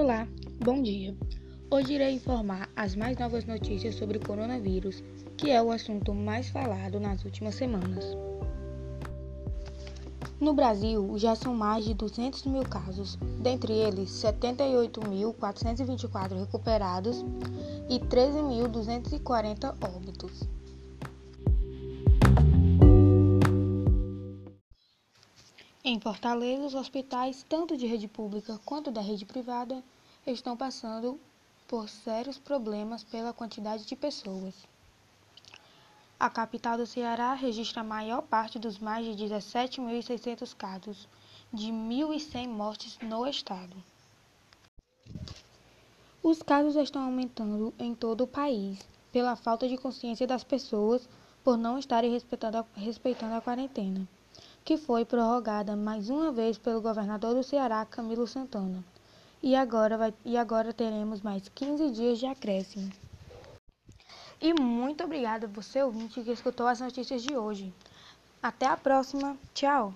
Olá, bom dia. Hoje irei informar as mais novas notícias sobre o coronavírus, que é o assunto mais falado nas últimas semanas. No Brasil, já são mais de 200 mil casos, dentre eles 78.424 recuperados e 13.240 óbitos. Em Fortaleza, os hospitais, tanto de rede pública quanto da rede privada, estão passando por sérios problemas pela quantidade de pessoas. A capital do Ceará registra a maior parte dos mais de 17.600 casos, de 1.100 mortes no estado. Os casos estão aumentando em todo o país pela falta de consciência das pessoas por não estarem respeitando a, respeitando a quarentena que foi prorrogada mais uma vez pelo governador do Ceará, Camilo Santana. E agora, vai, e agora teremos mais 15 dias de acréscimo. E muito obrigada você ouvinte que escutou as notícias de hoje. Até a próxima. Tchau!